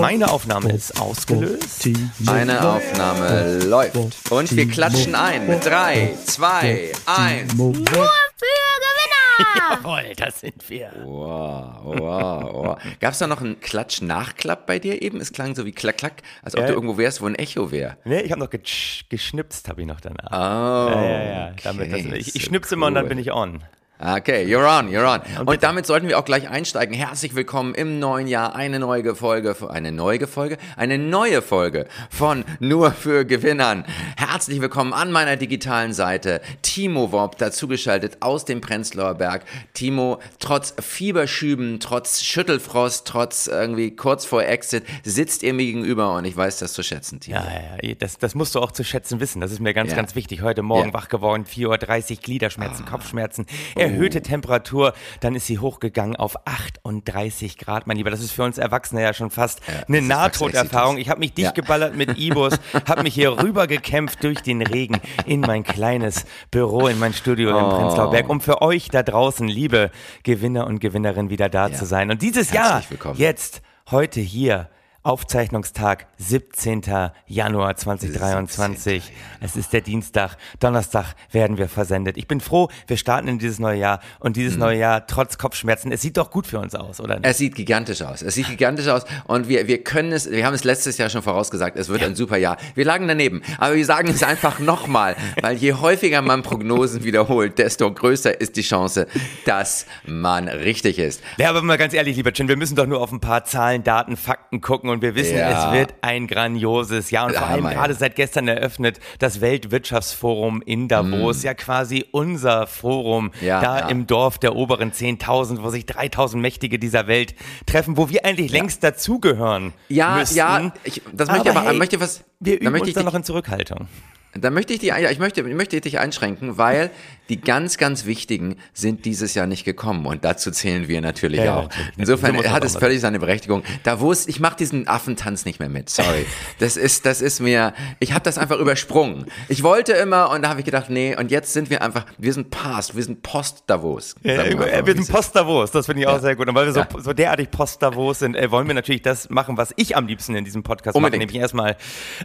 Meine Aufnahme ist ausgelöst. Meine Aufnahme läuft. Und wir klatschen ein mit 3, 2, 1. Nur für Gewinner! Jawohl, das sind wir. Wow, wow, wow. Gab es da noch einen Klatsch-Nachklapp bei dir eben? Es klang so wie Klack, Klack, als ob Ja. du irgendwo wärst, wo ein Echo wäre. Nee, ich habe noch geschnipst, habe ich noch danach. Oh. ja, ja, ja. Damit, das, okay, ich, ich so schnipse immer und dann cool. bin ich on. Okay, you're on, you're on. Und damit sollten wir auch gleich einsteigen. Herzlich willkommen im neuen Jahr. Eine neue Folge, eine neue Folge, eine neue Folge von Nur für Gewinnern. Herzlich willkommen an meiner digitalen Seite. Timo Wob, dazugeschaltet aus dem Prenzlauer Berg. Timo, trotz Fieberschüben, trotz Schüttelfrost, trotz irgendwie kurz vor Exit, sitzt ihr mir gegenüber und ich weiß das zu schätzen, Timo. Ja, ja, das, das musst du auch zu schätzen wissen. Das ist mir ganz, Ja. ganz wichtig. Heute Morgen Ja. wach geworden, 4.30 Uhr, Gliederschmerzen, Kopfschmerzen, erhöhte Temperatur. Dann ist sie hochgegangen auf 38 Grad, mein Lieber. Das ist für uns Erwachsene ja schon fast eine das ist Nahtoderfahrung. Ich habe mich dicht Ja. geballert mit Ibus, habe mich hier rüber gekämpft durch den Regen in mein kleines Büro, in mein Studio Oh. im Prenzlauer Berg, um für euch da draußen, liebe Gewinner und Gewinnerinnen, wieder da zu sein. Und dieses Jahr, Herzlich willkommen. jetzt, heute hier, Aufzeichnungstag, 17. Januar 2023. Es ist der Dienstag. Donnerstag werden wir versendet. Ich bin froh, wir starten in dieses neue Jahr und dieses Mhm. neue Jahr trotz Kopfschmerzen. Es sieht doch gut für uns aus, oder nicht? Es sieht gigantisch aus. Es sieht gigantisch aus und wir, wir können es, wir haben es letztes Jahr schon vorausgesagt, es wird ein super Jahr. Wir lagen daneben, aber wir sagen es einfach nochmal, weil je häufiger man Prognosen wiederholt, desto größer ist die Chance, dass man richtig ist. Ja, aber mal ganz ehrlich, lieber Chin, wir müssen doch nur auf ein paar Zahlen, Daten, Fakten gucken und wir wissen, Ja. es wird ein grandioses Jahr und vor allem gerade seit gestern eröffnet das Weltwirtschaftsforum in Davos, ja quasi unser Forum Mm. Ja, da ja. im Dorf der oberen 10.000, wo sich 3.000 Mächtige dieser Welt treffen, wo wir eigentlich längst dazugehören Ja, müssten. ja, ich, das möchte ich aber, hey, möchte was, wir da üben möchte uns ich dann noch in Zurückhaltung. da möchte ich dich, ich möchte, ich möchte dich einschränken, weil die ganz, ganz wichtigen sind dieses Jahr nicht gekommen und dazu zählen wir natürlich Ja, auch. Insofern hat es völlig seine Berechtigung. Davos, ich mache diesen Affentanz nicht mehr mit, sorry. Das ist, das ist mir, ich habe das einfach übersprungen. Ich wollte immer und da habe ich gedacht, nee, und jetzt sind wir einfach, wir sind past, wir sind post-Davos. Ja, einfach, wir sind. Post-Davos, das finde ich auch Ja. sehr gut. Und weil wir so, so derartig Post-Davos sind, äh, wollen wir natürlich das machen, was ich am liebsten in diesem Podcast Unbedingt. mache, nämlich erstmal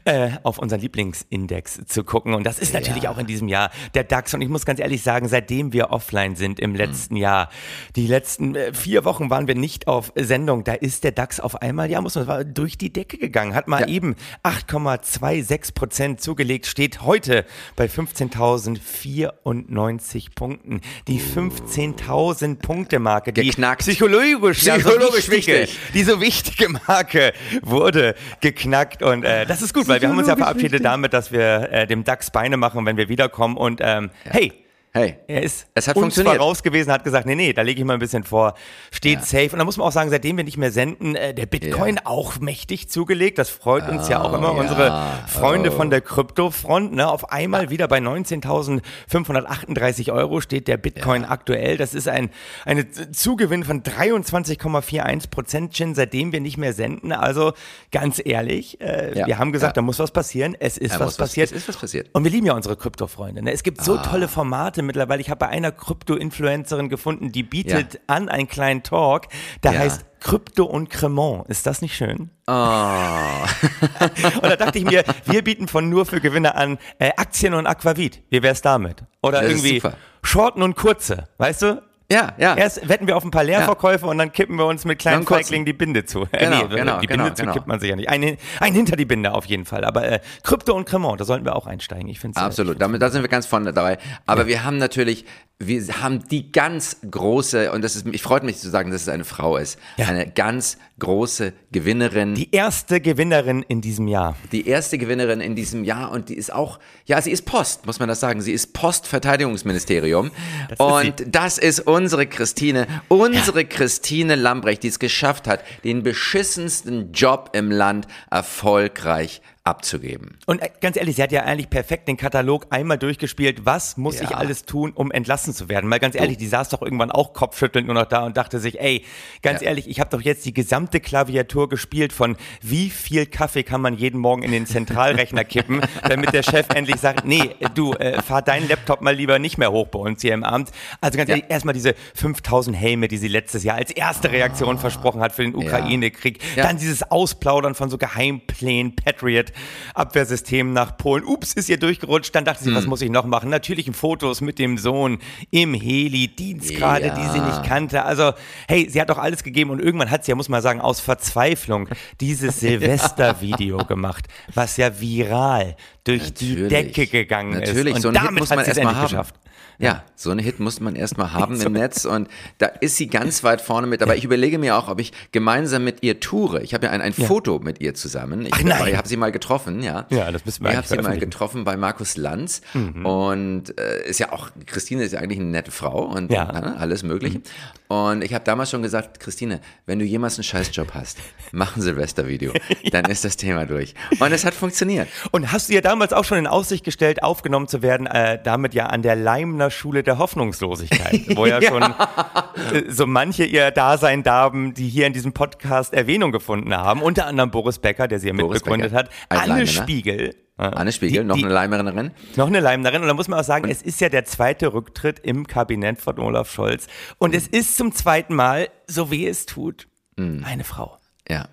äh, auf unseren Lieblingsindex zu gucken. Und das ist natürlich auch in diesem Jahr der DAX. Und ich muss ganz ehrlich sagen, seitdem wir offline sind im letzten Jahr, die letzten äh, vier Wochen waren wir nicht auf Sendung, da ist der DAX auf einmal, ja, muss man sagen, durch die Decke gegangen, hat mal Ja. eben 8,26 Prozent zugelegt, steht heute bei 15.094 Punkten. Die 15.000 Punkte Marke, die Geknackt. psychologisch, ja, Psychologisch so wichtige, wichtig. die so wichtige Marke wurde geknackt und äh, das ist gut, weil wir haben uns ja verabschiedet damit, dass wir äh, dem DAX Beine machen, wenn wir wiederkommen und ähm, hey, Hey, er ist Es hat uns funktioniert. voraus gewesen, hat gesagt, nee, nee, da lege ich mal ein bisschen vor, steht safe. Und da muss man auch sagen, seitdem wir nicht mehr senden, äh, der Bitcoin auch mächtig zugelegt. Das freut uns ja auch immer. Oh, ja. Unsere Freunde Oh. von der Kryptofront, ne, auf einmal wieder bei 19.538 Euro steht der Bitcoin aktuell. Das ist ein eine Zugewinn von 23,41 Prozent, Chin, seitdem wir nicht mehr senden. Also ganz ehrlich, äh, Ja. wir haben gesagt, Ja. da muss was passieren. Es ist was muss was- passiert. es ist was passiert. Und wir lieben ja unsere Krypto-Freunde. Ne? Es gibt Ah. so tolle Formate mittlerweile. Ich habe bei einer Krypto-Influencerin gefunden, die bietet Ja. an einen kleinen Talk, der Ja. heißt Krypto und Cremant. Ist das nicht schön? oh. Und da dachte ich mir, wir bieten von nur für Gewinner an äh, Aktien und Aquavit. Wie wär's damit? Oder Das irgendwie. Shorten und Kurze. Weißt du? Ja, ja. Erst wetten wir auf ein paar Leerverkäufe und dann kippen wir uns mit kleinen. Feiglingen die Binde zu. Äh, Genau, nee, genau, die genau, Binde zu genau. kippt man sich ja nicht. Ein, ein hinter die Binde auf jeden Fall. Aber äh, Krypto und Cremant, da sollten wir auch einsteigen. Ich finde Absolut, damit, da sind wir ganz vorne dabei. Aber wir haben natürlich, wir haben die ganz große, und das ist, ich freue mich zu sagen, dass es eine Frau ist, Ja. eine ganz große Gewinnerin, die, Die erste Gewinnerin in diesem Jahr. erste Gewinnerin in diesem Jahr und die ist auch, ja, sie ist Post, muss man das sagen, sie ist Postverteidigungsministerium Das ist und das ist unsere Christine, unsere Christine Lambrecht, die es geschafft hat, den beschissensten Job im Land erfolgreich abzugeben. Und äh, ganz ehrlich, sie hat ja eigentlich perfekt den Katalog einmal durchgespielt. Was muss Ja. ich alles tun, um entlassen zu werden? Mal ganz ehrlich, die saß doch irgendwann auch kopfschüttelnd nur noch da und dachte sich, ey, ganz Ja. ehrlich, ich habe doch jetzt die gesamte Klaviatur gespielt von wie viel Kaffee kann man jeden Morgen in den Zentralrechner kippen, damit der Chef endlich sagt, nee, du, äh, fahr deinen Laptop mal lieber nicht mehr hoch bei uns hier im Amt. Also ganz Ja. ehrlich, erstmal diese 5000 Helme, die sie letztes Jahr als erste Reaktion versprochen hat für den Ukraine-Krieg. Dann dieses Ausplaudern von so Geheimplänen, Patriot, Abwehrsystemen nach Polen. Ups, ist ihr durchgerutscht. Dann dachte sie, Hm. was muss ich noch machen? Natürlich Fotos mit dem Sohn im Heli, Dienstgrade, Ja. die sie nicht kannte. Also, hey, sie hat doch alles gegeben und irgendwann hat sie ja, muss man sagen, aus Verzweiflung dieses Silvestervideo gemacht, was ja viral durch die Natürlich. Decke gegangen Natürlich, ist. Und so einen Hit damit muss hat man sie es endlich haben. geschafft. Ja, so einen Hit muss man erstmal haben im Netz und da ist sie ganz weit vorne mit. Aber ich überlege mir auch, ob ich gemeinsam mit ihr toure. Ich habe ja ein, ein Foto mit ihr zusammen. Ich habe sie mal getroffen, ja. Ja, das müssen wir Ich habe sie mal. Mhm. getroffen bei Markus Lanz und äh, ist ja auch, Christine ist ja eigentlich eine nette Frau und Ja. ne, alles mögliche. Und ich habe damals schon gesagt, Christine, wenn du jemals einen Scheißjob hast, mach ein Silvestervideo, dann ist das Thema durch. Und es hat funktioniert. Und hast du ihr damals auch schon in Aussicht gestellt, aufgenommen zu werden, äh, damit ja an der Leimner Schule der Hoffnungslosigkeit, wo ja, schon äh, so manche ihr Dasein darben, die hier in diesem Podcast Erwähnung gefunden haben, unter anderem Boris Becker, der sie ja mitbegründet hat, Anne Leimener. Spiegel. Anne Spiegel, die, noch die, eine Leimerin. noch eine Leimnerin. Und da muss man auch sagen, es ist ja der zweite Rücktritt im Kabinett von Olaf Scholz. Und es ist zum zweiten Mal, so weh es tut, Mhm. eine Frau. Ja.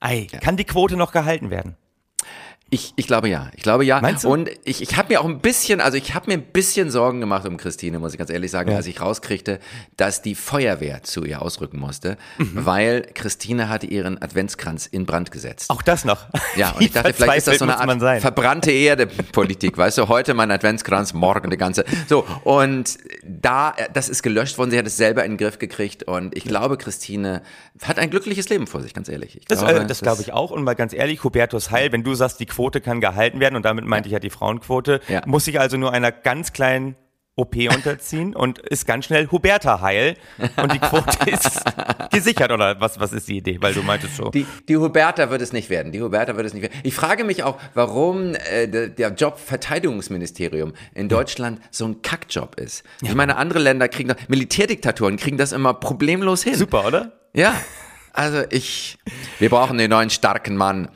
Ei, kann die Quote noch gehalten werden? Ich, ich glaube ja. Ich glaube ja. Meinst du? Und ich, ich habe mir auch ein bisschen, also ich habe mir ein bisschen Sorgen gemacht um Christine, muss ich ganz ehrlich sagen, Ja. als ich rauskriegte, dass die Feuerwehr zu ihr ausrücken musste, Mhm. weil Christine hatte ihren Adventskranz in Brand gesetzt. Auch das noch. Ja, und ich dachte, vielleicht ist das so eine Art sein. verbrannte Erde-Politik, weißt du, heute mein Adventskranz, morgen die ganze. So, und da, das ist gelöscht worden, sie hat es selber in den Griff gekriegt und ich glaube, Christine hat ein glückliches Leben vor sich, ganz ehrlich. Ich Das, glaube, äh, das glaube ich auch. Und mal ganz ehrlich, Hubertus Heil, wenn du sagst, die Quote kann gehalten werden, und damit meinte ich ja die Frauenquote, Ja. muss sich also nur einer ganz kleinen OP unterziehen und ist ganz schnell Huberta Heil. Und die Quote ist gesichert, oder was, was ist die Idee? Weil du meintest so. Die, die Huberta wird es nicht werden. Die Huberta wird es nicht werden. Ich frage mich auch, warum äh, der, der Job Verteidigungsministerium in Deutschland so ein Kackjob ist. Ich meine, andere Länder kriegen das, Militärdiktaturen kriegen das immer problemlos hin. Super, oder? Ja. Also ich, wir brauchen den neuen starken Mann.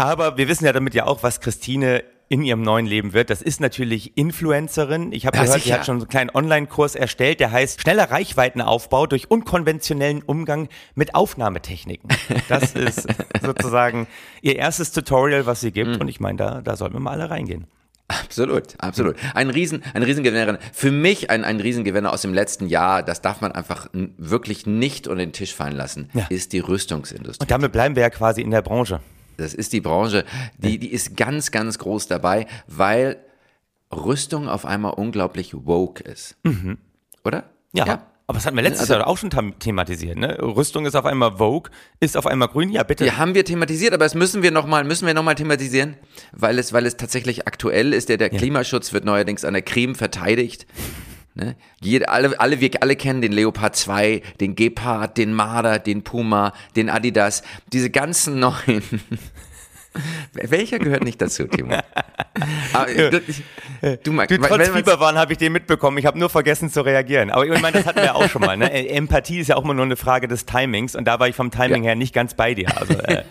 Aber wir wissen ja damit ja auch, was Christine in ihrem neuen Leben wird. Das ist natürlich Influencerin. Ich habe Ja, gehört, sie sicher. hat schon so einen kleinen Online-Kurs erstellt, der heißt Schneller Reichweitenaufbau durch unkonventionellen Umgang mit Aufnahmetechniken. Das ist sozusagen ihr erstes Tutorial, was sie gibt. Und ich meine, da, da sollten wir mal alle reingehen. Absolut, absolut. Ein Riesen, ein Riesengewinnerin. Für mich ein, ein Riesengewinner aus dem letzten Jahr, das darf man einfach wirklich nicht unter den Tisch fallen lassen, Ja. ist die Rüstungsindustrie. Und damit bleiben wir ja quasi in der Branche. Das ist die Branche, die, die ist ganz, ganz groß dabei, weil Rüstung auf einmal unglaublich woke ist. Oder? Ja. Aber das hatten wir letztes Also- Jahr auch schon thematisiert. Ne? Rüstung ist auf einmal Vogue, ist auf einmal grün. Ja, bitte. Ja, haben wir thematisiert, aber das müssen wir nochmal, müssen wir noch mal thematisieren, weil es, weil es tatsächlich aktuell ist. Der, der Klimaschutz wird neuerdings an der Creme verteidigt. Ne? Jede, alle, alle, wir alle kennen den Leopard 2, den Gepard, den Marder, den Puma, den Adidas, diese ganzen neuen. Welcher gehört nicht dazu, Timo? Aber, ich- du, Mike, Du, trotz Fieberwahn habe ich den mitbekommen. Ich habe nur vergessen zu reagieren. Aber ich meine, das hatten wir auch schon mal. Ne? Äh, Empathie ist ja auch immer nur eine Frage des Timings. Und da war ich vom Timing Ja. her nicht ganz bei dir. Also, äh,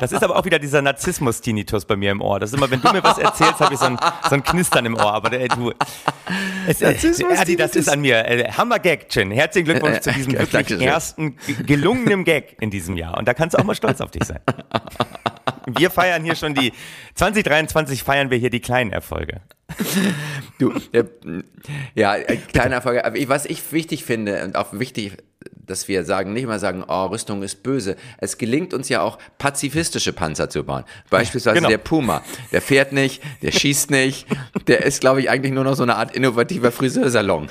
das ist aber auch wieder dieser Narzissmus-Tinnitus bei mir im Ohr. Das ist immer, wenn du mir was erzählst, habe ich so ein, so ein Knistern im Ohr. Aber äh, du, es, äh, Erdi, das ist an mir. Äh, Hammer-Gag, Chin. Herzlichen Glückwunsch Äh, zu diesem äh, wirklich ersten gelungenen Gag in diesem Jahr. Und da kannst du auch mal stolz auf dich sein. Wir feiern hier schon die, 2023 feiern wir hier die kleinen Erfolge. Du, äh, ja, äh, kleiner Erfolg. Aber ich- was ich wichtig finde und auch wichtig, dass wir sagen, nicht immer sagen, oh, Rüstung ist böse. Es gelingt uns ja auch, pazifistische Panzer zu bauen. Beispielsweise Genau. der Puma. Der fährt nicht, der schießt nicht. Der ist, glaube ich, eigentlich nur noch so eine Art innovativer Friseursalon.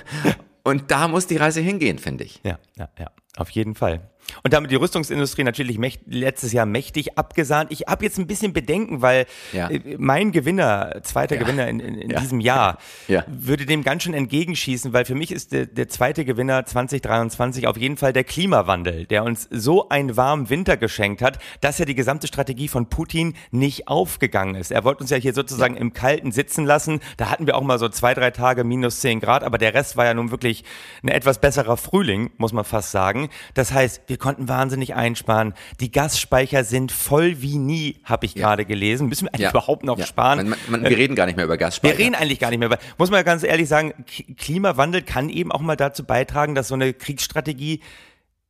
Und da muss die Reise hingehen, finde ich. Ja, ja, ja, auf jeden Fall. Und damit die Rüstungsindustrie natürlich mächt, letztes Jahr mächtig abgesahnt. Ich habe jetzt ein bisschen Bedenken, weil Ja. äh, mein Gewinner, zweiter Gewinner in, in, in Ja. diesem Jahr, Ja. würde dem ganz schön entgegenschießen, weil für mich ist der, der zweite Gewinner 2023 auf jeden Fall der Klimawandel, der uns so einen warmen Winter geschenkt hat, dass ja die gesamte Strategie von Putin nicht aufgegangen ist. Er wollte uns ja hier sozusagen im Kalten sitzen lassen. Da hatten wir auch mal so zwei, drei Tage minus 10 Grad, aber der Rest war ja nun wirklich ein etwas besserer Frühling, muss man fast sagen. Das heißt, wir konnten wahnsinnig einsparen. Die Gasspeicher sind voll wie nie, habe ich gerade gelesen. Müssen wir eigentlich Ja. überhaupt noch Ja. sparen? Man, man, wir reden gar nicht mehr über Gasspeicher. Wir reden eigentlich gar nicht mehr. über- Muss man ja ganz ehrlich sagen, Klimawandel kann eben auch mal dazu beitragen, dass so eine Kriegsstrategie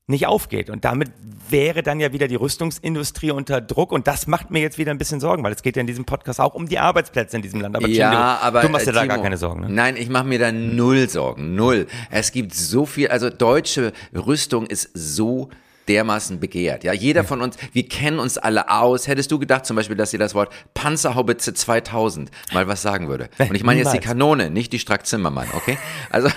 nicht aufgeht. Und damit wäre dann ja wieder die Rüstungsindustrie unter Druck. Und das macht mir jetzt wieder ein bisschen Sorgen, weil es geht ja in diesem Podcast auch um die Arbeitsplätze in diesem Land. Aber ja, du, aber du machst dir äh, da Timo, gar keine Sorgen. Ne? Nein, ich mache mir da null Sorgen, null. Es gibt so viel, also deutsche Rüstung ist so dermaßen begehrt. Ja, jeder von uns, wir kennen uns alle aus. Hättest du gedacht zum Beispiel, dass dir das Wort Panzerhaubitze 2000 mal was sagen würde? Und ich meine jetzt die. Kanone, nicht die Strack Zimmermann, okay? Also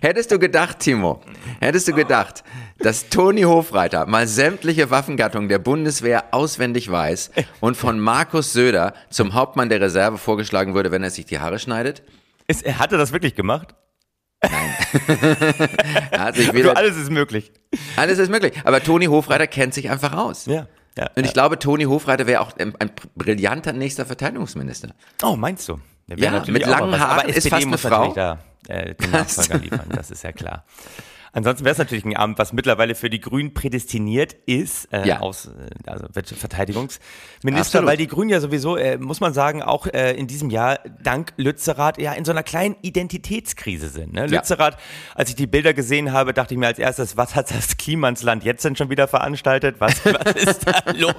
Hättest du gedacht, Timo, hättest du gedacht, dass Toni Hofreiter mal sämtliche Waffengattungen der Bundeswehr auswendig weiß und von Markus Söder zum Hauptmann der Reserve vorgeschlagen würde, wenn er sich die Haare schneidet? Ist, hat er das wirklich gemacht? Er hat sich Du, wieder, alles ist möglich. alles ist möglich. Aber Toni Hofreiter kennt sich einfach aus. Ja. ja. Und ich glaube, Toni Hofreiter wäre auch ein, ein brillanter nächster Verteidigungsminister. Oh, meinst du? Ja, mit langen. Haaren ist SPD fast eine Frau. da äh, den Nachfolger liefern, das ist ja klar. Ansonsten wäre es natürlich ein Amt, was mittlerweile für die Grünen prädestiniert ist, äh, Ja. aus, äh, also Verteidigungsminister, Absolut. weil die Grünen ja sowieso, äh, muss man sagen, auch äh, in diesem Jahr dank Lützerath ja in so einer kleinen Identitätskrise sind. Ne? Ja. Lützerath, als ich die Bilder gesehen habe, dachte ich mir als erstes, was hat das Klimansland jetzt denn schon wieder veranstaltet? Was, was ist da los?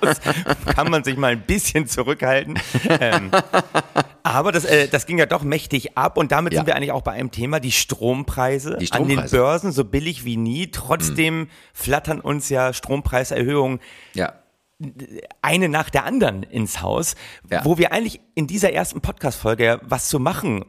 Kann man sich mal ein bisschen zurückhalten? Ähm, aber das, äh, das ging ja doch mächtig ab und damit Ja. sind wir eigentlich auch bei einem Thema, die Strompreise, Die an den Strompreise. Börsen so billig wie nie. Trotzdem flattern uns ja Strompreiserhöhungen Ja. eine nach der anderen ins Haus, Ja. wo wir eigentlich in dieser ersten Podcast-Folge ja was zu machen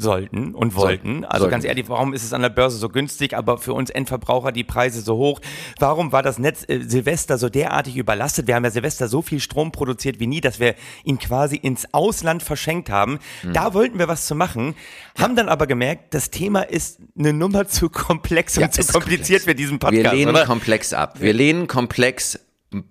sollten und wollten. Also Sollten. ganz ehrlich, warum ist es an der Börse so günstig, aber für uns Endverbraucher die Preise so hoch? Warum war das Netz äh, Silvester so derartig überlastet? Wir haben ja Silvester so viel Strom produziert wie nie, dass wir ihn quasi ins Ausland verschenkt haben. Hm. Da wollten wir was zu machen, haben dann aber gemerkt, das Thema ist eine Nummer zu komplex und Ja, zu kompliziert komplex. für diesen Podcast. Wir lehnen oder? komplex ab. Wir lehnen komplex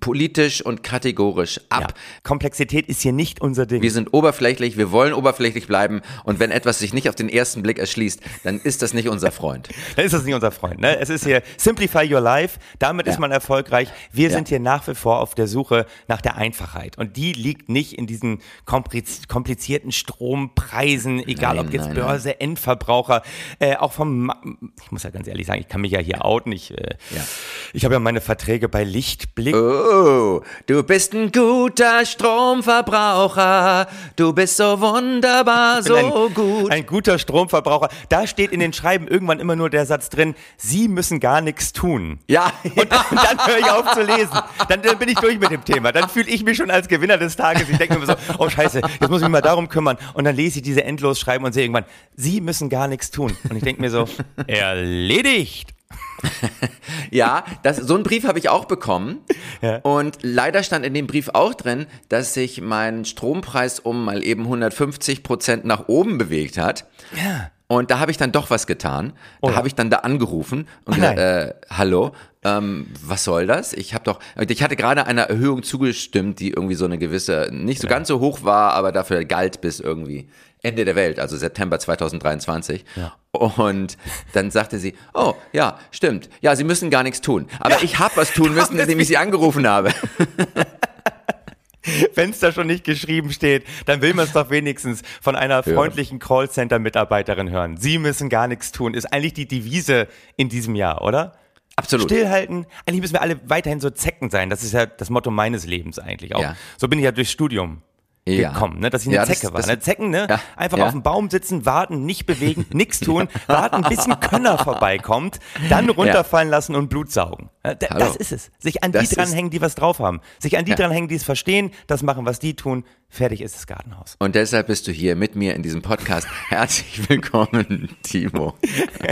politisch und kategorisch ab. ja. Komplexität ist hier nicht unser Ding. Wir sind oberflächlich, wir wollen oberflächlich bleiben und wenn etwas sich nicht auf den ersten Blick erschließt, dann ist das nicht unser Freund. Dann ist das nicht unser Freund. Ne? Es ist hier Simplify Your Life. Damit ist Ja. man erfolgreich. Wir Ja. sind hier nach wie vor auf der Suche nach der Einfachheit. Und die liegt nicht in diesen kompliz- komplizierten Strompreisen, egal Nein, ob jetzt nein, Börse, Endverbraucher, äh, auch vom, Ma ich muss ja ganz ehrlich sagen, ich kann mich ja hier outen. Ich, äh, ich habe ja meine Verträge bei Lichtblick. Oh, du bist ein guter Stromverbraucher. Du bist so wunderbar, so ein, gut. ein guter Stromverbraucher. Da steht in den Schreiben irgendwann immer nur der Satz drin, Sie müssen gar nichts tun. ja, Und dann, dann höre ich auf zu lesen. Dann, dann bin ich durch mit dem Thema. Dann fühle ich mich schon als Gewinner des Tages. Ich denke mir so, oh scheiße, jetzt muss ich mich mal darum kümmern. Und dann lese ich diese endlos schreiben und sehe irgendwann, Sie müssen gar nichts tun. Und ich denke mir so, erledigt. Ja, das, so einen Brief habe ich auch bekommen. Ja. Und leider stand in dem Brief auch drin, dass sich mein Strompreis um mal eben 150 Prozent nach oben bewegt hat. Ja. Und da habe ich dann doch was getan. Da Oh ja. habe ich dann da angerufen und Ach gesagt, äh, hallo, ähm, was soll das? Ich habe doch, ich hatte gerade einer Erhöhung zugestimmt, die irgendwie so eine gewisse, nicht so ganz so hoch war, aber dafür galt bis irgendwie Ende der Welt, also September 2023. Ja. Und dann sagte sie, oh ja, stimmt, ja, Sie müssen gar nichts tun. Aber ich habe was tun müssen, indem ich Sie angerufen habe. Wenn es da schon nicht geschrieben steht, dann will man es doch wenigstens von einer freundlichen Callcenter-Mitarbeiterin hören. Sie müssen gar nichts tun. Ist eigentlich die Devise in diesem Jahr, oder? Absolut. Stillhalten. Eigentlich müssen wir alle weiterhin so Zecken sein. Das ist ja das Motto meines Lebens eigentlich auch. Ja. So bin ich ja durchs Studium Ja. gekommen, ne? dass ich eine Ja, das- Zecke war. das- Ne? Zecken, ne? Ja. Einfach auf dem Baum sitzen, warten, nicht bewegen, nichts tun, warten, bis ein Könner vorbeikommt, dann runterfallen lassen und Blut saugen. Ja, da-. Das ist es. Sich an Das die dranhängen, die was drauf haben. Sich an die dranhängen, die es verstehen, das machen, was die tun. Fertig ist das Gartenhaus. Und deshalb bist du hier mit mir in diesem Podcast. Herzlich willkommen, Timo.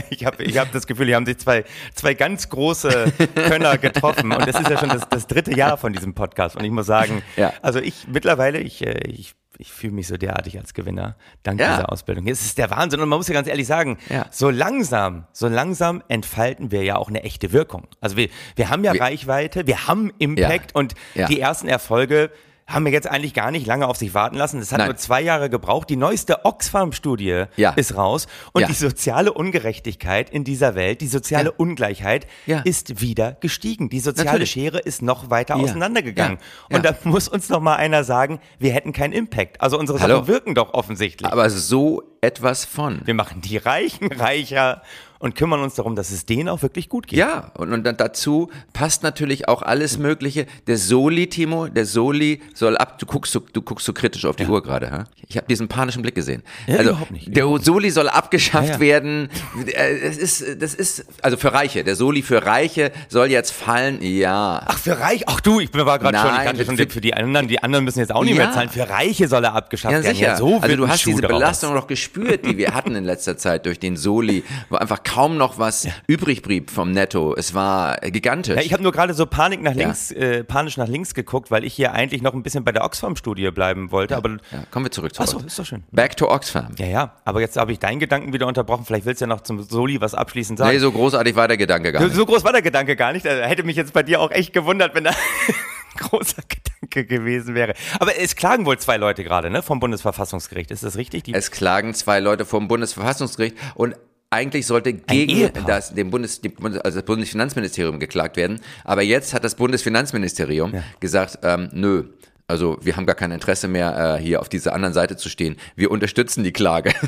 Ich habe ich hab das Gefühl, hier haben sich zwei, zwei ganz große Könner getroffen. Und das ist ja schon das, das dritte Jahr von diesem Podcast. Und ich muss sagen, Ja. also ich mittlerweile, ich, äh, ich, ich fühle mich so derartig als Gewinner dank Ja. dieser Ausbildung. Es ist der Wahnsinn. Und man muss ja ganz ehrlich sagen, Ja. so langsam, so langsam entfalten wir ja auch eine echte Wirkung. Also wir, wir haben ja Wir- Reichweite, wir haben Impact und Ja. die ersten Erfolge haben wir jetzt eigentlich gar nicht lange auf sich warten lassen. Es hat Nein. nur zwei Jahre gebraucht. Die neueste Oxfam-Studie Ja. ist raus und Ja. die soziale Ungerechtigkeit in dieser Welt, die soziale Ja. Ungleichheit ist wieder gestiegen. Die soziale Natürlich. Schere ist noch weiter auseinandergegangen. Und da muss uns noch mal einer sagen, wir hätten keinen Impact. Also unsere Hallo. Sachen wirken doch offensichtlich. Aber so etwas von. wir machen die Reichen reicher und kümmern uns darum, dass es denen auch wirklich gut geht. Ja, und, und dazu passt natürlich auch alles Mögliche. Der Soli, Timo, der Soli soll ab. Du guckst so, du guckst so kritisch auf die Uhr gerade, hä? Ich habe diesen panischen Blick gesehen. Ja, also, überhaupt nicht. Der Soli soll abgeschafft Ja, ja. werden. Äh, Das ist, das ist, also für Reiche. Der Soli für Reiche soll jetzt fallen. Ja. Ach, für Reich? Ach du, ich war gerade schon, ich hatte schon für- für die anderen, die anderen müssen jetzt auch nicht Ja. mehr zahlen. Für Reiche soll er abgeschafft Ja, werden. sicher. Ja, so also du hast Schuh diese. Belastung noch gespürt, die wir hatten in letzter Zeit durch den Soli, wo einfach kaum noch was übrig blieb vom Netto. Es war gigantisch. Ja, ich habe nur gerade so Panik nach Ja. links, äh, panisch nach links geguckt, weil ich hier eigentlich noch ein bisschen bei der Oxfam-Studie bleiben wollte. Aber ja, kommen wir zurück zu Achso, ist doch schön. Back to Oxfam. Ja, ja. Aber jetzt habe ich deinen Gedanken wieder unterbrochen. Vielleicht willst du ja noch zum Soli was abschließend sagen. Nee, so großartig war der Gedanke gar nicht. so groß war der Gedanke gar nicht. Also, hätte mich jetzt bei dir auch echt gewundert, wenn da ein großer Gedanke gewesen wäre. Aber es klagen wohl zwei Leute gerade, ne, vom Bundesverfassungsgericht. Ist das richtig? Die Es klagen zwei Leute vor dem Bundesverfassungsgericht und eigentlich sollte gegen das, dem Bundes, also das Bundesfinanzministerium geklagt werden. Aber jetzt hat das Bundesfinanzministerium gesagt, ähm, nö. Also wir haben gar kein Interesse mehr, äh, hier auf dieser anderen Seite zu stehen. Wir unterstützen die Klage.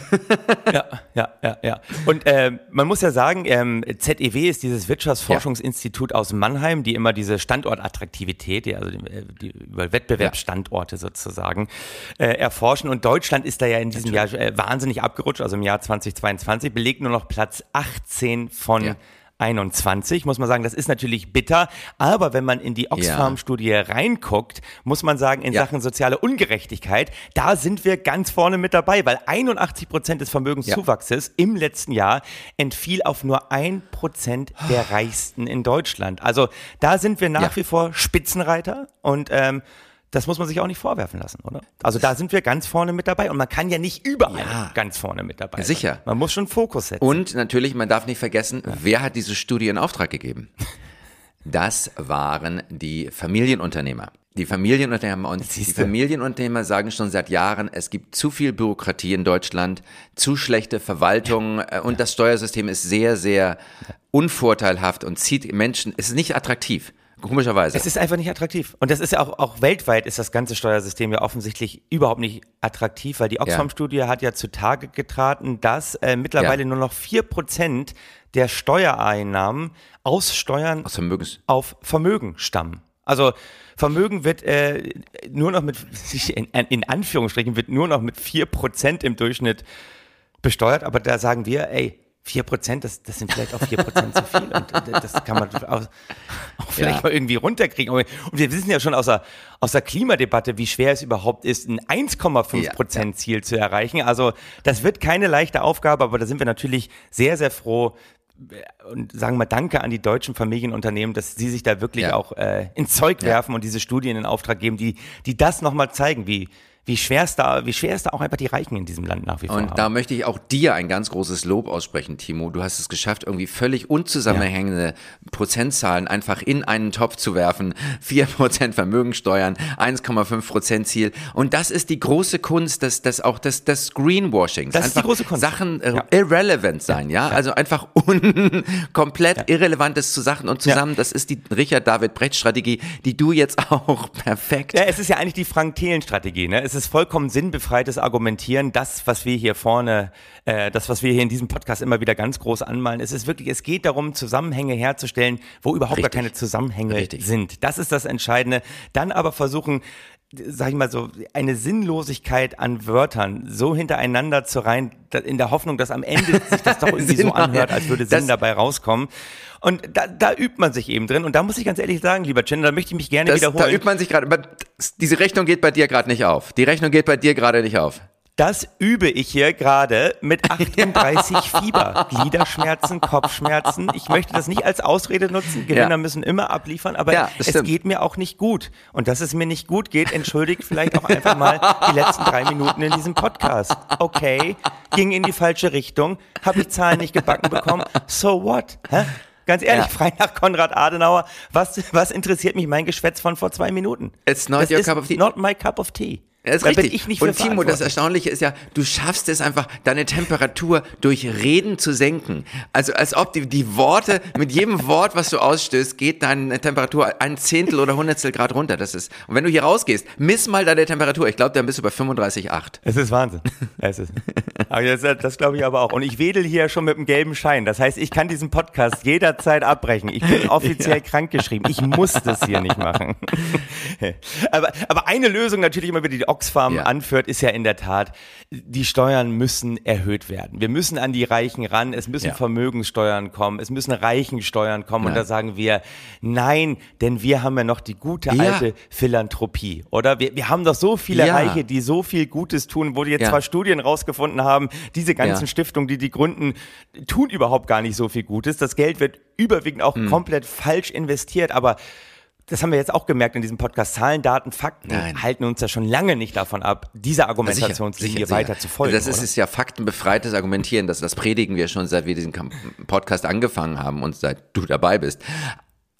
Ja, ja, ja, ja. Und ähm, man muss ja sagen, ähm, ZEW ist dieses Wirtschaftsforschungsinstitut aus Mannheim, die immer diese Standortattraktivität, die, also die, äh, die über Wettbewerbsstandorte sozusagen äh, erforschen. Und Deutschland ist da ja in diesem Jahr äh, wahnsinnig abgerutscht, also im Jahr 2022, belegt nur noch Platz 18 von Ja. 21, muss man sagen, das ist natürlich bitter, aber wenn man in die Oxfam-Studie reinguckt, muss man sagen, in Ja. Sachen soziale Ungerechtigkeit, da sind wir ganz vorne mit dabei, weil 81 Prozent des Vermögenszuwachses im letzten Jahr entfiel auf nur ein Prozent der Reichsten in Deutschland. Also da sind wir nach Ja. wie vor Spitzenreiter und ähm, das muss man sich auch nicht vorwerfen lassen, oder? Also da sind wir ganz vorne mit dabei und man kann ja nicht überall Ja. ganz vorne mit dabei sein. Sicher. Man muss schon Fokus setzen. Und natürlich, man darf nicht vergessen, wer hat diese Studie in Auftrag gegeben? Das waren die Familienunternehmer. Die Familienunternehmer und die. Familienunternehmer sagen schon seit Jahren, es gibt zu viel Bürokratie in Deutschland, zu schlechte Verwaltung äh, und das Steuersystem ist sehr, sehr unvorteilhaft und zieht Menschen, es ist nicht attraktiv. Komischerweise. Es ist einfach nicht attraktiv. Und das ist ja auch, auch weltweit ist das ganze Steuersystem ja offensichtlich überhaupt nicht attraktiv, weil die Oxfam-Studie hat ja zutage getraten, dass äh, mittlerweile Ja. nur noch 4% der Steuereinnahmen aus Steuern Aus Vermögens. auf Vermögen stammen. Also Vermögen wird äh, nur noch mit, in, in Anführungsstrichen, wird nur noch mit 4% im Durchschnitt besteuert, aber da sagen wir, ey, 4%, das, das sind vielleicht auch 4% zu viel. Und das kann man auch, auch vielleicht Ja. mal irgendwie runterkriegen. Und wir wissen ja schon aus der, aus der Klimadebatte, wie schwer es überhaupt ist, ein 1,5% Ziel zu erreichen. Also das wird keine leichte Aufgabe, aber da sind wir natürlich sehr, sehr froh, und sagen wir Danke an die deutschen Familienunternehmen, dass sie sich da wirklich Ja. auch äh, ins Zeug werfen und diese Studien in Auftrag geben, die, die das nochmal zeigen, wie, wie schwer es da, wie schwer es da auch einfach die Reichen in diesem Land nach wie vor Und haben. da möchte ich auch dir ein ganz großes Lob aussprechen, Timo. Du hast es geschafft, irgendwie völlig unzusammenhängende Prozentzahlen einfach in einen Topf zu werfen. 4% Vermögensteuern, 1,5% Ziel. Und das ist die große Kunst des, des auch des, des Greenwashings. Das ist die große Kunst. Sachen äh, Ja. irrelevant sein, ja? Also einfach un komplett Irrelevantes zu Sachen und zusammen. Das ist die Richard David Brecht Strategie, die du jetzt auch perfekt Ja, es ist ja eigentlich die Frank-Thelen-Strategie. Ne? Es ist vollkommen sinnbefreites Argumentieren. Das, was wir hier vorne, äh, das, was wir hier in diesem Podcast immer wieder ganz groß anmalen, es ist wirklich, es geht darum, Zusammenhänge herzustellen, wo überhaupt gar Richtig. keine Zusammenhänge Richtig. sind. Das ist das Entscheidende. Dann aber versuchen, sag ich mal so, eine Sinnlosigkeit an Wörtern so hintereinander zu rein, in der Hoffnung, dass am Ende sich das doch irgendwie so anhört, als würde Sinn das, dabei rauskommen. Und da, da übt man sich eben drin. Und da muss ich ganz ehrlich sagen, lieber Chen, da möchte ich mich gerne das, wiederholen. Da übt man sich gerade. Diese Rechnung geht bei dir gerade nicht auf. Die Rechnung geht bei dir gerade nicht auf. Das übe ich hier gerade mit 38 Fieber. Gliederschmerzen, Kopfschmerzen. Ich möchte das nicht als Ausrede nutzen. Gewinner ja. müssen immer abliefern, aber ja, es stimmt. geht mir auch nicht gut. Und dass es mir nicht gut geht, entschuldigt vielleicht auch einfach mal die letzten drei Minuten in diesem Podcast. Okay, ging in die falsche Richtung, habe ich Zahlen nicht gebacken bekommen. So what? Hä? Ganz ehrlich, ja. frei nach Konrad Adenauer, was, was interessiert mich mein Geschwätz von vor zwei Minuten? It's not das your cup of tea. Not my cup of tea. Ja, ist da richtig. ich nicht Und Timo, das Erstaunliche ist ja, du schaffst es einfach, deine Temperatur durch Reden zu senken. Also als ob die, die Worte, mit jedem Wort, was du ausstößt, geht deine Temperatur ein Zehntel oder Hundertstel Grad runter. Das ist. Und wenn du hier rausgehst, miss mal deine Temperatur. Ich glaube, dann bist du bei 35,8. Es ist Wahnsinn. Es ist. Aber das, das glaube ich aber auch. Und ich wedel hier schon mit dem gelben Schein. Das heißt, ich kann diesen Podcast jederzeit abbrechen. Ich bin offiziell ja. krankgeschrieben. Ich muss das hier nicht machen. aber, aber eine Lösung natürlich immer wieder die Oxfam ja. anführt, ist ja in der Tat, die Steuern müssen erhöht werden. Wir müssen an die Reichen ran, es müssen ja. Vermögenssteuern kommen, es müssen Reichensteuern kommen. Nein. Und da sagen wir, nein, denn wir haben ja noch die gute ja. alte Philanthropie, oder? Wir, wir haben doch so viele Reiche, die so viel Gutes tun, wo die jetzt zwar Studien rausgefunden haben, diese ganzen Stiftungen, die die gründen, tun überhaupt gar nicht so viel Gutes. Das Geld wird überwiegend auch hm. komplett falsch investiert, aber das haben wir jetzt auch gemerkt in diesem Podcast, Zahlen, Daten, Fakten Nein. halten uns ja schon lange nicht davon ab, dieser Argumentationslinie weiter zu folgen. Das ist, ist ja faktenbefreites Argumentieren, das, das predigen wir schon, seit wir diesen Podcast angefangen haben und seit du dabei bist.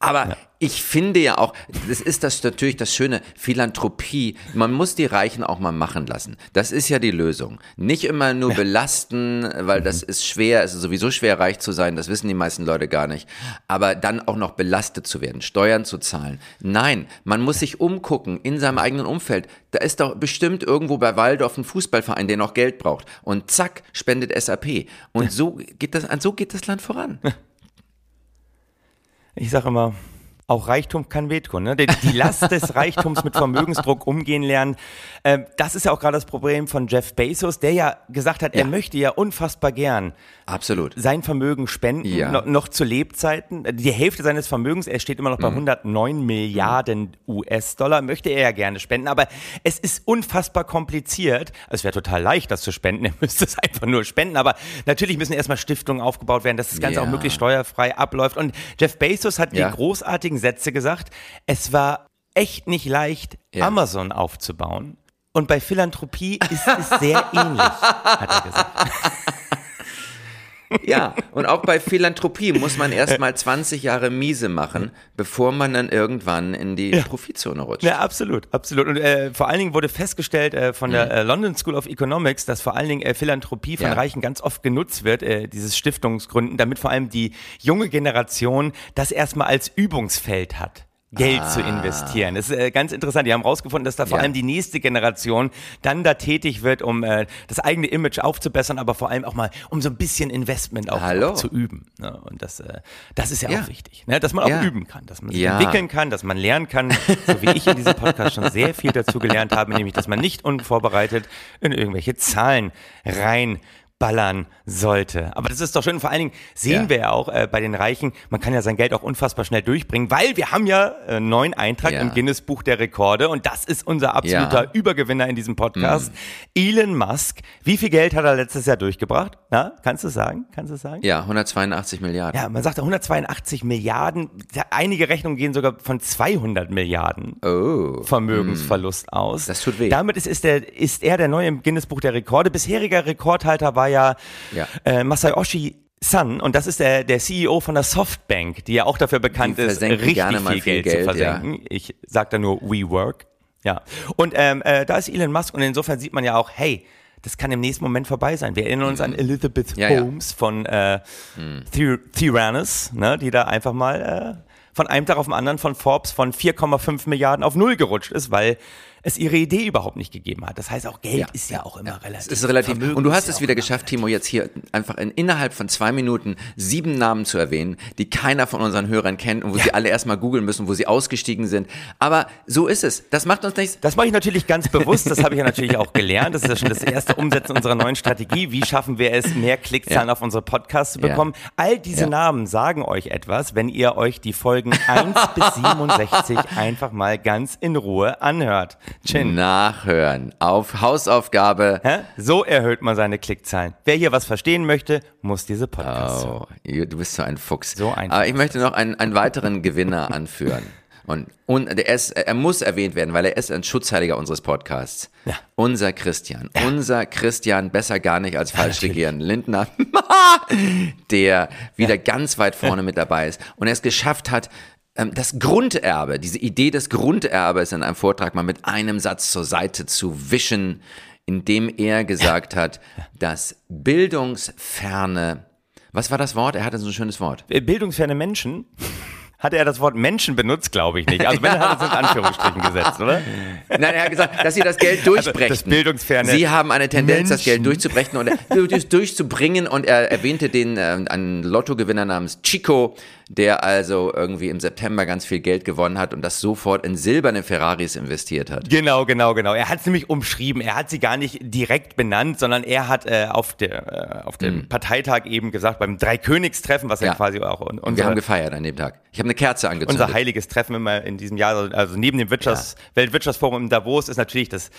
Aber ja. ich finde ja auch, das ist das natürlich das Schöne, Philanthropie, man muss die Reichen auch mal machen lassen. Das ist ja die Lösung. Nicht immer nur ja. belasten, weil das ist schwer, es ist sowieso schwer, reich zu sein, das wissen die meisten Leute gar nicht. Aber dann auch noch belastet zu werden, Steuern zu zahlen. Nein, man muss sich umgucken in seinem eigenen Umfeld. Da ist doch bestimmt irgendwo bei Waldorf ein Fußballverein, der noch Geld braucht. Und zack, spendet SAP. Und so geht das, so geht das Land voran ich sage immer, auch Reichtum kann wehtun. Ne? Die, die Last des Reichtums mit Vermögensdruck umgehen lernen. Äh, das ist ja auch gerade das Problem von Jeff Bezos, der ja gesagt hat, ja. er möchte ja unfassbar gern Absolut. sein Vermögen spenden, ja. noch, noch, zu Lebzeiten. Die Hälfte seines Vermögens, er steht immer noch bei mhm. 109 Milliarden US-Dollar, möchte er ja gerne spenden. Aber es ist unfassbar kompliziert. Es wäre total leicht, das zu spenden. Er müsste es einfach nur spenden. Aber natürlich müssen erstmal Stiftungen aufgebaut werden, dass das Ganze ja. auch möglichst steuerfrei abläuft. Und Jeff Bezos hat die großartigen Sätze gesagt. Es war echt nicht leicht, ja. Amazon aufzubauen. Und bei Philanthropie ist es sehr ähnlich, hat er gesagt. Ja, und auch bei Philanthropie muss man erstmal 20 Jahre miese machen, bevor man dann irgendwann in die ja. Profitzone rutscht. Ja, absolut, absolut. Und äh, vor allen Dingen wurde festgestellt äh, von der mhm. äh, London School of Economics, dass vor allen Dingen äh, Philanthropie von ja. Reichen ganz oft genutzt wird, äh, dieses Stiftungsgründen, damit vor allem die junge Generation das erstmal als Übungsfeld hat. Geld ah. zu investieren. Das ist äh, ganz interessant. Die haben herausgefunden, dass da vor ja. allem die nächste Generation dann da tätig wird, um äh, das eigene Image aufzubessern, aber vor allem auch mal, um so ein bisschen Investment auch, auch zu üben. Ne? Und das, äh, das ist ja, ja, auch wichtig, ne? dass man auch üben kann, dass man sich entwickeln kann, dass man lernen kann, so wie ich in diesem Podcast schon sehr viel dazu gelernt habe, nämlich, dass man nicht unvorbereitet in irgendwelche Zahlen rein ballern sollte. Aber das ist doch schön. Vor allen Dingen sehen ja. wir ja auch äh, bei den Reichen, man kann ja sein Geld auch unfassbar schnell durchbringen, weil wir haben ja äh, neuen Eintrag ja. im Guinness Buch der Rekorde und das ist unser absoluter ja. Übergewinner in diesem Podcast. Mhm. Elon Musk. Wie viel Geld hat er letztes Jahr durchgebracht? Na, kannst du sagen? Kannst du sagen? Ja, 182 Milliarden. Ja, man sagt 182 Milliarden. Einige Rechnungen gehen sogar von 200 Milliarden oh. Vermögensverlust mhm. aus. Das tut weh. Damit ist, ist, der, ist er der neue im Guinness Buch der Rekorde. Bisheriger Rekordhalter war ja, ja. Äh, Masayoshi Sun, und das ist der, der CEO von der Softbank, die ja auch dafür bekannt ist, richtig viel, viel Geld, Geld, zu versenken. Ja. Ich sage da nur WeWork. Ja. Und ähm, äh, da ist Elon Musk und insofern sieht man ja auch, hey, das kann im nächsten Moment vorbei sein. Wir erinnern uns mhm. an Elizabeth ja, Holmes ja. von äh, mhm. Tyrannus, ne, die da einfach mal äh, von einem Tag auf den anderen von Forbes von 4,5 Milliarden auf Null gerutscht ist, weil es ihre Idee überhaupt nicht gegeben hat. Das heißt, auch Geld ja, ist ja, auch immer ja, relativ. Es ist relativ. Und du hast es wieder geschafft, Timo, jetzt hier einfach in, innerhalb von zwei Minuten sieben Namen zu erwähnen, die keiner von unseren Hörern kennt und wo ja. sie alle erstmal googeln müssen, wo sie ausgestiegen sind. Aber so ist es. Das macht uns nichts. Das mache ich natürlich ganz bewusst. Das habe ich ja natürlich auch gelernt. Das ist ja schon das erste Umsetzen unserer neuen Strategie. Wie schaffen wir es, mehr Klickzahlen auf unsere Podcasts zu bekommen? All diese Namen sagen euch etwas, wenn ihr euch die Folgen 1 bis 67 einfach mal ganz in Ruhe anhört. Chin. Nachhören. Auf Hausaufgabe. Hä? So erhöht man seine Klickzahlen. Wer hier was verstehen möchte, muss diese Podcasts oh, Du bist so ein Fuchs. So ein Aber ich möchte noch einen, einen weiteren Gewinner anführen. Und, und er, ist, er muss erwähnt werden, weil er ist ein Schutzheiliger unseres Podcasts. Ja. Unser Christian. Ja. Unser Christian, besser gar nicht als falsch ja, regieren. Lindner, der wieder ganz weit vorne mit dabei ist und er es geschafft hat, das Grunderbe, diese Idee des Grunderbes in einem Vortrag mal mit einem Satz zur Seite zu wischen, indem er gesagt hat, dass bildungsferne, was war das Wort? Er hatte so ein schönes Wort. Äh, bildungsferne Menschen hatte er das Wort Menschen benutzt, glaube ich nicht. Also wenn, hat er es in Anführungsstrichen gesetzt, oder? Nein, er hat gesagt, dass sie das Geld durchbrechen. Also das bildungsferne Sie haben eine Tendenz, Menschen. das Geld durchzubrechen und durchzubringen und er erwähnte den äh, einen Lottogewinner namens Chico, der also irgendwie im September ganz viel Geld gewonnen hat und das sofort in silberne Ferraris investiert hat. Genau, genau, genau. Er hat es nämlich umschrieben. Er hat sie gar nicht direkt benannt, sondern er hat äh, auf, der, äh, auf dem mhm. Parteitag eben gesagt, beim Dreikönigstreffen, was ja, ja quasi auch. Und, und wir haben gefeiert an dem Tag. Ich habe eine Kerze angezündet. Unser heiliges Treffen immer in diesem Jahr, also neben dem Wirtschafts ja. Weltwirtschaftsforum in Davos ist natürlich das,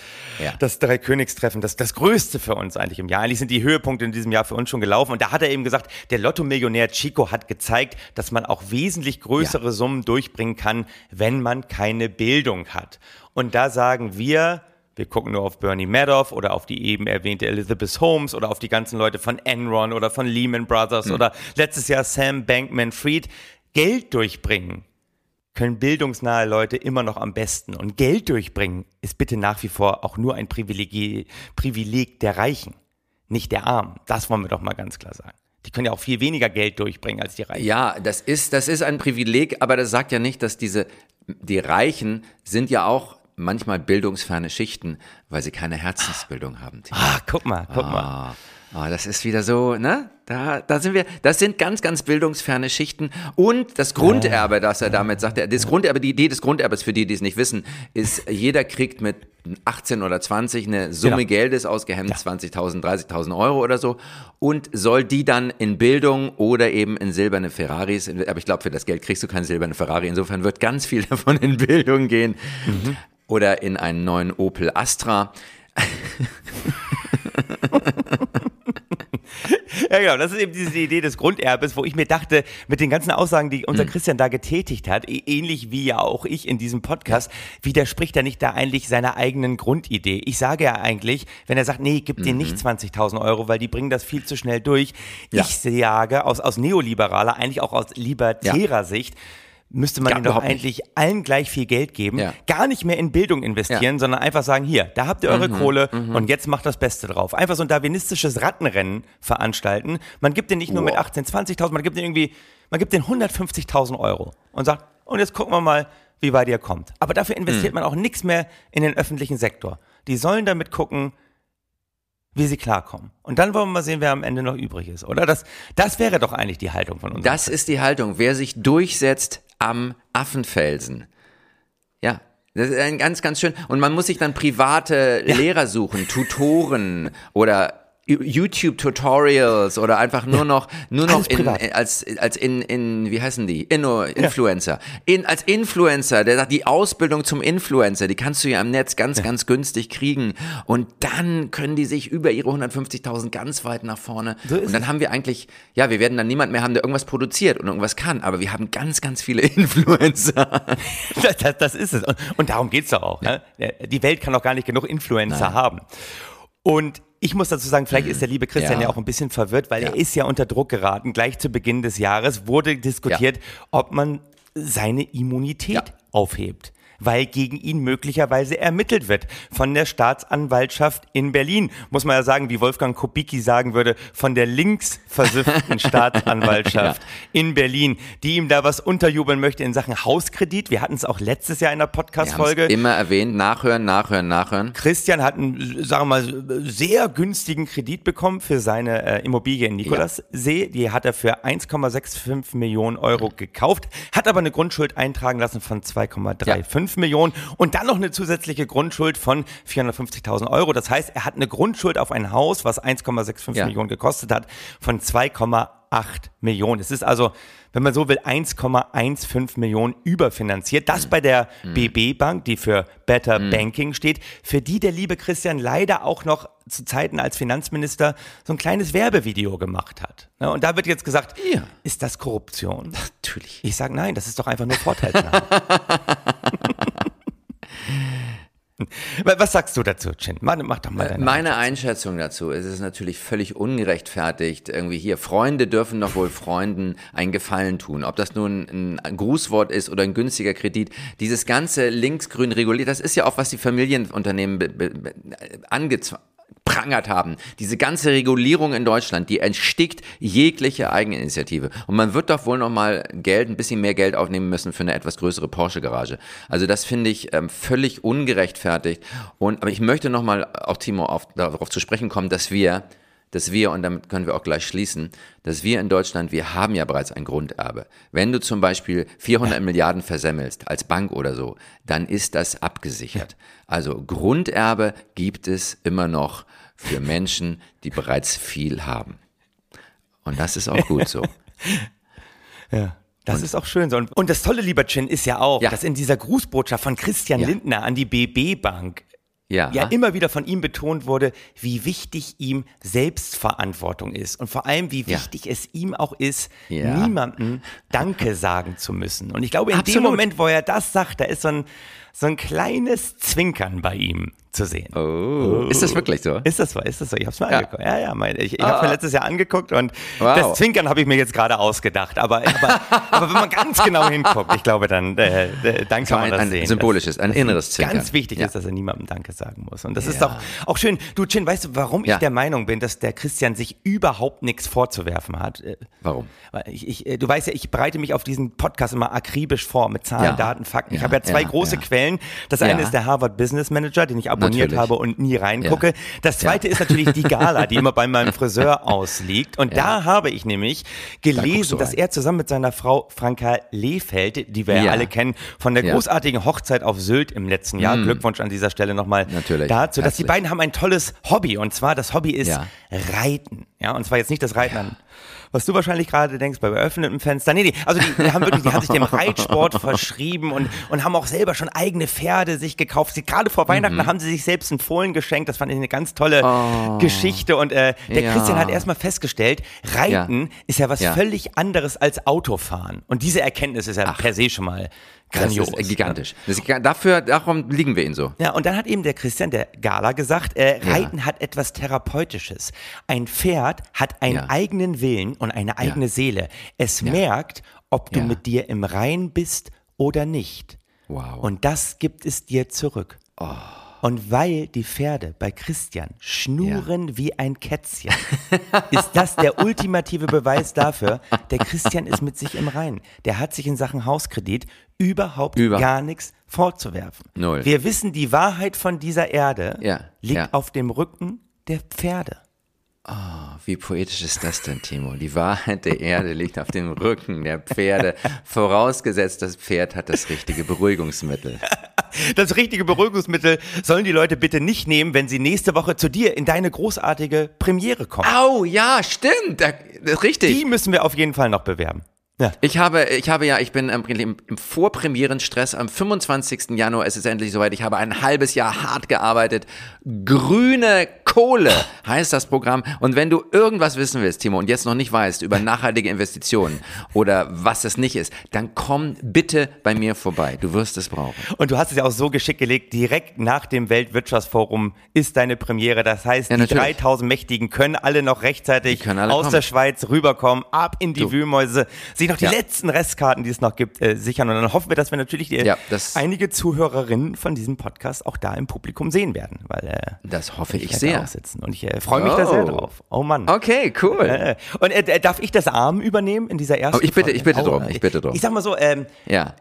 ja. das Dreikönigstreffen das, das größte für uns eigentlich im Jahr. Eigentlich sind die Höhepunkte in diesem Jahr für uns schon gelaufen. Und da hat er eben gesagt, der Lotto-Millionär Chico hat gezeigt, dass man auch wesentlich größere ja. Summen durchbringen kann, wenn man keine Bildung hat. Und da sagen wir, wir gucken nur auf Bernie Madoff oder auf die eben erwähnte Elizabeth Holmes oder auf die ganzen Leute von Enron oder von Lehman Brothers mhm. oder letztes Jahr Sam Bankman-Fried. Geld durchbringen können bildungsnahe Leute immer noch am besten. Und Geld durchbringen ist bitte nach wie vor auch nur ein Privileg, Privileg der Reichen, nicht der Armen. Das wollen wir doch mal ganz klar sagen. Die können ja auch viel weniger Geld durchbringen als die Reichen. Ja, das ist, das ist ein Privileg, aber das sagt ja nicht, dass diese, die Reichen sind ja auch manchmal bildungsferne Schichten, weil sie keine Herzensbildung haben. Ah, guck mal, guck ah. mal. Oh, das ist wieder so, ne? Da, da sind wir, das sind ganz, ganz bildungsferne Schichten. Und das Grunderbe, das er damit sagt, das Grunderbe, die Idee des Grunderbes, für die, die es nicht wissen, ist, jeder kriegt mit 18 oder 20 eine Summe genau. Geldes ausgehemmt, ja. 20.000, 30.000 Euro oder so, und soll die dann in Bildung oder eben in silberne Ferraris, aber ich glaube, für das Geld kriegst du keine silberne Ferrari, insofern wird ganz viel davon in Bildung gehen. Mhm. Oder in einen neuen Opel Astra. ja, genau. Das ist eben diese Idee des Grunderbes, wo ich mir dachte, mit den ganzen Aussagen, die unser mhm. Christian da getätigt hat, ähnlich wie ja auch ich in diesem Podcast, widerspricht er nicht da eigentlich seiner eigenen Grundidee. Ich sage ja eigentlich, wenn er sagt, nee, gib dir nicht 20.000 mhm. Euro, weil die bringen das viel zu schnell durch. Ja. Ich sage aus, aus neoliberaler, eigentlich auch aus libertärer ja. Sicht, müsste man ihnen doch eigentlich nicht. allen gleich viel Geld geben, ja. gar nicht mehr in Bildung investieren, ja. sondern einfach sagen, hier, da habt ihr eure mhm, Kohle mhm. und jetzt macht das Beste drauf. Einfach so ein darwinistisches Rattenrennen veranstalten. Man gibt den nicht nur wow. mit 18, 20.000, man gibt den irgendwie, man gibt den 150.000 Euro und sagt, und jetzt gucken wir mal, wie weit ihr kommt. Aber dafür investiert mhm. man auch nichts mehr in den öffentlichen Sektor. Die sollen damit gucken, wie sie klarkommen. Und dann wollen wir mal sehen, wer am Ende noch übrig ist, oder? Das, das wäre doch eigentlich die Haltung von uns. Das ist die Haltung. Wer sich durchsetzt, am Affenfelsen. Ja, das ist ein ganz, ganz schön. Und man muss sich dann private ja. Lehrer suchen, Tutoren oder YouTube-Tutorials oder einfach nur noch, nur noch in, als, als in, in, wie heißen die? Inno, Influencer. In, als Influencer, der sagt, die Ausbildung zum Influencer, die kannst du ja im Netz ganz, ganz günstig kriegen. Und dann können die sich über ihre 150.000 ganz weit nach vorne. So und dann haben wir eigentlich, ja, wir werden dann niemand mehr haben, der irgendwas produziert und irgendwas kann, aber wir haben ganz, ganz viele Influencer. das, das, das ist es. Und, und darum geht's doch auch. Ne? Die Welt kann doch gar nicht genug Influencer Nein. haben. Und ich muss dazu sagen, vielleicht ist der liebe Christian ja, ja auch ein bisschen verwirrt, weil ja. er ist ja unter Druck geraten. Gleich zu Beginn des Jahres wurde diskutiert, ja. ob man seine Immunität aufhebt. Weil gegen ihn möglicherweise ermittelt wird von der Staatsanwaltschaft in Berlin. Muss man ja sagen, wie Wolfgang Kubicki sagen würde, von der links versifften Staatsanwaltschaft ja. in Berlin, die ihm da was unterjubeln möchte in Sachen Hauskredit. Wir hatten es auch letztes Jahr in der Podcast-Folge. Immer erwähnt, nachhören, nachhören, nachhören. Christian hat einen, sagen wir mal, sehr günstigen Kredit bekommen für seine äh, Immobilie in Nikolassee. Ja. Die hat er für 1,65 Millionen Euro gekauft, hat aber eine Grundschuld eintragen lassen von 2,35 ja. Millionen und dann noch eine zusätzliche Grundschuld von 450.000 Euro. Das heißt, er hat eine Grundschuld auf ein Haus, was 1,65 ja. Millionen gekostet hat, von 2,8 Millionen. Es ist also, wenn man so will, 1,15 Millionen überfinanziert. Das bei der mhm. BB Bank, die für Better mhm. Banking steht, für die der liebe Christian leider auch noch zu Zeiten als Finanzminister so ein kleines Werbevideo gemacht hat. Und da wird jetzt gesagt, ja. ist das Korruption? Natürlich. Ich sage nein, das ist doch einfach nur Vorteilsnahme. Was sagst du dazu, Chin? Mach doch mal deine Meine Einschätzung dazu ist es natürlich völlig ungerechtfertigt. Irgendwie hier, Freunde dürfen doch wohl Freunden einen Gefallen tun. Ob das nun ein Grußwort ist oder ein günstiger Kredit. Dieses ganze linksgrün reguliert, das ist ja auch, was die Familienunternehmen angezwungen prangert haben. Diese ganze Regulierung in Deutschland, die entstickt jegliche Eigeninitiative. Und man wird doch wohl noch mal Geld, ein bisschen mehr Geld aufnehmen müssen für eine etwas größere Porsche-Garage. Also das finde ich ähm, völlig ungerechtfertigt. Und aber ich möchte noch mal auch Timo auf, darauf zu sprechen kommen, dass wir dass wir, und damit können wir auch gleich schließen, dass wir in Deutschland, wir haben ja bereits ein Grunderbe. Wenn du zum Beispiel 400 ja. Milliarden versemmelst, als Bank oder so, dann ist das abgesichert. Also Grunderbe gibt es immer noch für Menschen, die bereits viel haben. Und das ist auch gut so. ja. Das und, ist auch schön so. Und, das Tolle, lieber Chin, ist ja auch, ja. dass in dieser Grußbotschaft von Christian ja. Lindner an die BB Bank ja. ja immer wieder von ihm betont wurde, wie wichtig ihm Selbstverantwortung ist und vor allem, wie wichtig ja. es ihm auch ist, ja. niemandem Danke sagen zu müssen. Und ich glaube, in Absolut. dem Moment, wo er das sagt, da ist so ein, so ein kleines Zwinkern bei ihm zu sehen. Oh. Ist das wirklich so? Ist das so? Ist das so? Ich habe es mir ja. angeguckt. Ja, ja, mein, ich, ich ah. habe mir letztes Jahr angeguckt und wow. das Zwinkern habe ich mir jetzt gerade ausgedacht. Aber, aber, aber, wenn man ganz genau hinguckt, ich glaube, dann, äh, äh dann kann man das ein sehen. Symbolisches, ein inneres Zwinkern. Ganz wichtig ja. ist, dass er niemandem Danke sagen muss. Und das ja. ist doch auch schön. Du, Chin, weißt du, warum ich der Meinung bin, dass der Christian sich überhaupt nichts vorzuwerfen hat? Äh, warum? Weil ich, ich, äh, du weißt ja, ich bereite mich auf diesen Podcast immer akribisch vor mit Zahlen, Daten, Fakten. Ich habe ja zwei große Quellen. Das eine ist der Harvard Business Manager, den ich abonniert Natürlich. habe und nie reingucke. Ja. Das zweite ja. ist natürlich die Gala, die immer bei meinem Friseur ausliegt. Und da habe ich nämlich gelesen, da dass er zusammen mit seiner Frau Franka Lehfeld, die wir ja, alle kennen, von der großartigen Hochzeit auf Sylt im letzten Jahr, mm. Glückwunsch an dieser Stelle nochmal dazu, dass Herzlich. die beiden haben ein tolles Hobby. Und zwar das Hobby ist Reiten. Ja, und zwar jetzt nicht das Reiten an was du wahrscheinlich gerade denkst, bei geöffnetem Fenster. Nee, nee, also die, haben wirklich, die haben sich dem Reitsport verschrieben und, und haben auch selber schon eigene Pferde sich gekauft. Sie, gerade vor Weihnachten mhm. haben sie sich selbst ein Fohlen geschenkt. Das fand ich eine ganz tolle oh. Geschichte. Und äh, der ja. Christian hat erstmal festgestellt, Reiten ja. ist ja was völlig anderes als Autofahren. Und diese Erkenntnis ist ja Ach. per se schon mal Grandios. Das ist gigantisch. Das ist, dafür, darum liegen wir ihn so. Ja, und dann hat eben der Christian, der Gala, gesagt, äh, Reiten ja. hat etwas Therapeutisches. Ein Pferd hat einen ja. eigenen Willen und eine eigene ja. Seele. Es merkt, ob du mit dir im Rein bist oder nicht. Wow. Und das gibt es dir zurück. Oh. Und weil die Pferde bei Christian schnuren ja. wie ein Kätzchen, ist das der ultimative Beweis dafür, der Christian ist mit sich im Reinen. Der hat sich in Sachen Hauskredit überhaupt Über. gar nichts vorzuwerfen. Null. Wir wissen, die Wahrheit von dieser Erde ja. liegt ja. auf dem Rücken der Pferde. Oh, wie poetisch ist das denn, Timo? Die Wahrheit der Erde liegt auf dem Rücken der Pferde, vorausgesetzt, das Pferd hat das richtige Beruhigungsmittel. Das richtige Beruhigungsmittel sollen die Leute bitte nicht nehmen, wenn sie nächste Woche zu dir in deine großartige Premiere kommen. Au, ja, stimmt. Richtig. Die müssen wir auf jeden Fall noch bewerben. Ja. Ich habe, ich habe ja, ich bin im, im Vorpremierenstress am 25. Januar ist es endlich soweit. Ich habe ein halbes Jahr hart gearbeitet, grüne Kohle heißt das Programm. Und wenn du irgendwas wissen willst, Timo, und jetzt noch nicht weißt über nachhaltige Investitionen oder was das nicht ist, dann komm bitte bei mir vorbei. Du wirst es brauchen. Und du hast es ja auch so geschickt gelegt, direkt nach dem Weltwirtschaftsforum ist deine Premiere. Das heißt, Ja, die natürlich. 3000 Mächtigen können alle noch rechtzeitig alle aus kommen. der Schweiz rüberkommen, ab in die Du. Wühlmäuse, sich noch die Ja. letzten Restkarten, die es noch gibt, äh, sichern. Und dann hoffen wir, dass wir natürlich die, Ja, einige Zuhörerinnen von diesem Podcast auch da im Publikum sehen werden. Weil äh, Das hoffe ich werde sehr. auch sitzen. Und ich äh, freue mich da sehr Oh. drauf. Oh Mann. Okay, cool. Äh, und äh, darf ich das Arm übernehmen in dieser ersten Oh, ich bitte- Folge? ich bitte Oh, drum, ich bitte drum. Ich sag mal so, ähm, Ja.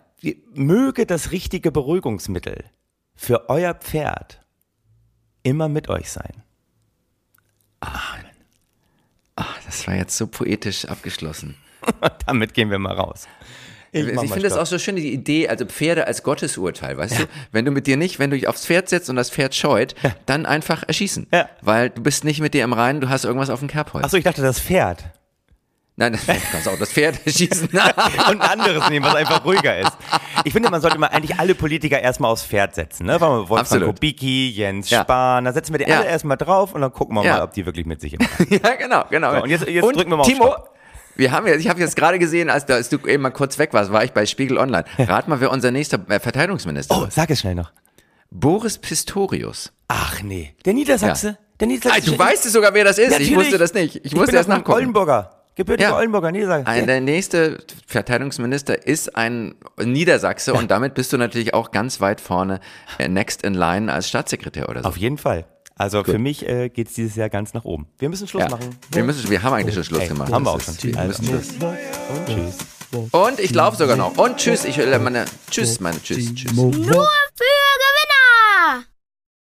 möge das richtige Beruhigungsmittel für euer Pferd immer mit euch sein. Ach, das war jetzt so poetisch abgeschlossen. Damit gehen wir mal raus. Ich, mal finde das auch so schön, die Idee, also Pferde als Gottesurteil, weißt du? Wenn du mit dir nicht, wenn du dich aufs Pferd setzt und das Pferd scheut, dann einfach erschießen. Ja. Weil du bist nicht mit dir im Reinen, du hast irgendwas auf dem Kerbholz. Achso, ich dachte das Pferd. Nein, das, du kannst auch das Pferd erschießen. Und ein anderes nehmen, was einfach ruhiger ist. Ich finde, man sollte mal eigentlich alle Politiker erstmal aufs Pferd setzen. Ne? Wolfgang Absolut. Kubicki, Jens Ja. Spahn, da setzen wir die Ja. alle erstmal drauf und dann gucken wir Ja. mal, ob die wirklich mit sich im Reinen ja, genau, genau. So, und jetzt- jetzt drücken wir mal auf Timo, Stopp. Wir haben jetzt, ich habe jetzt gerade gesehen, als, da- als du eben mal kurz weg warst, war ich bei Spiegel Online. Rat mal, wer unser nächster äh, Verteidigungsminister Oh, wird. sag es schnell noch. Boris Pistorius. Ach nee, der Niedersachse. Der Ah, Niedersachse. du weißt es sogar, wer das ist. Ich Natürlich. wusste das nicht. Ich Ich musste erst nachgucken. Oldenburger. Gebürtiger Ja. Oldenburger, Niedersachse. Ein, der nächste Verteidigungsminister ist ein Niedersachse und damit bist du natürlich auch ganz weit vorne, äh, next in line als Staatssekretär oder so. Auf jeden Fall. Also für mich äh, geht es dieses Jahr ganz nach oben. Wir müssen Schluss ja. machen. Wir, müssen, wir haben eigentlich schon Schluss Ey, gemacht. haben wir auch schon. Wir Also, müssen Schluss. Und tschüss. Und ich laufe sogar noch. Und tschüss. Ich will meine. Tschüss, meine. Tschüss, tschüss. Nur für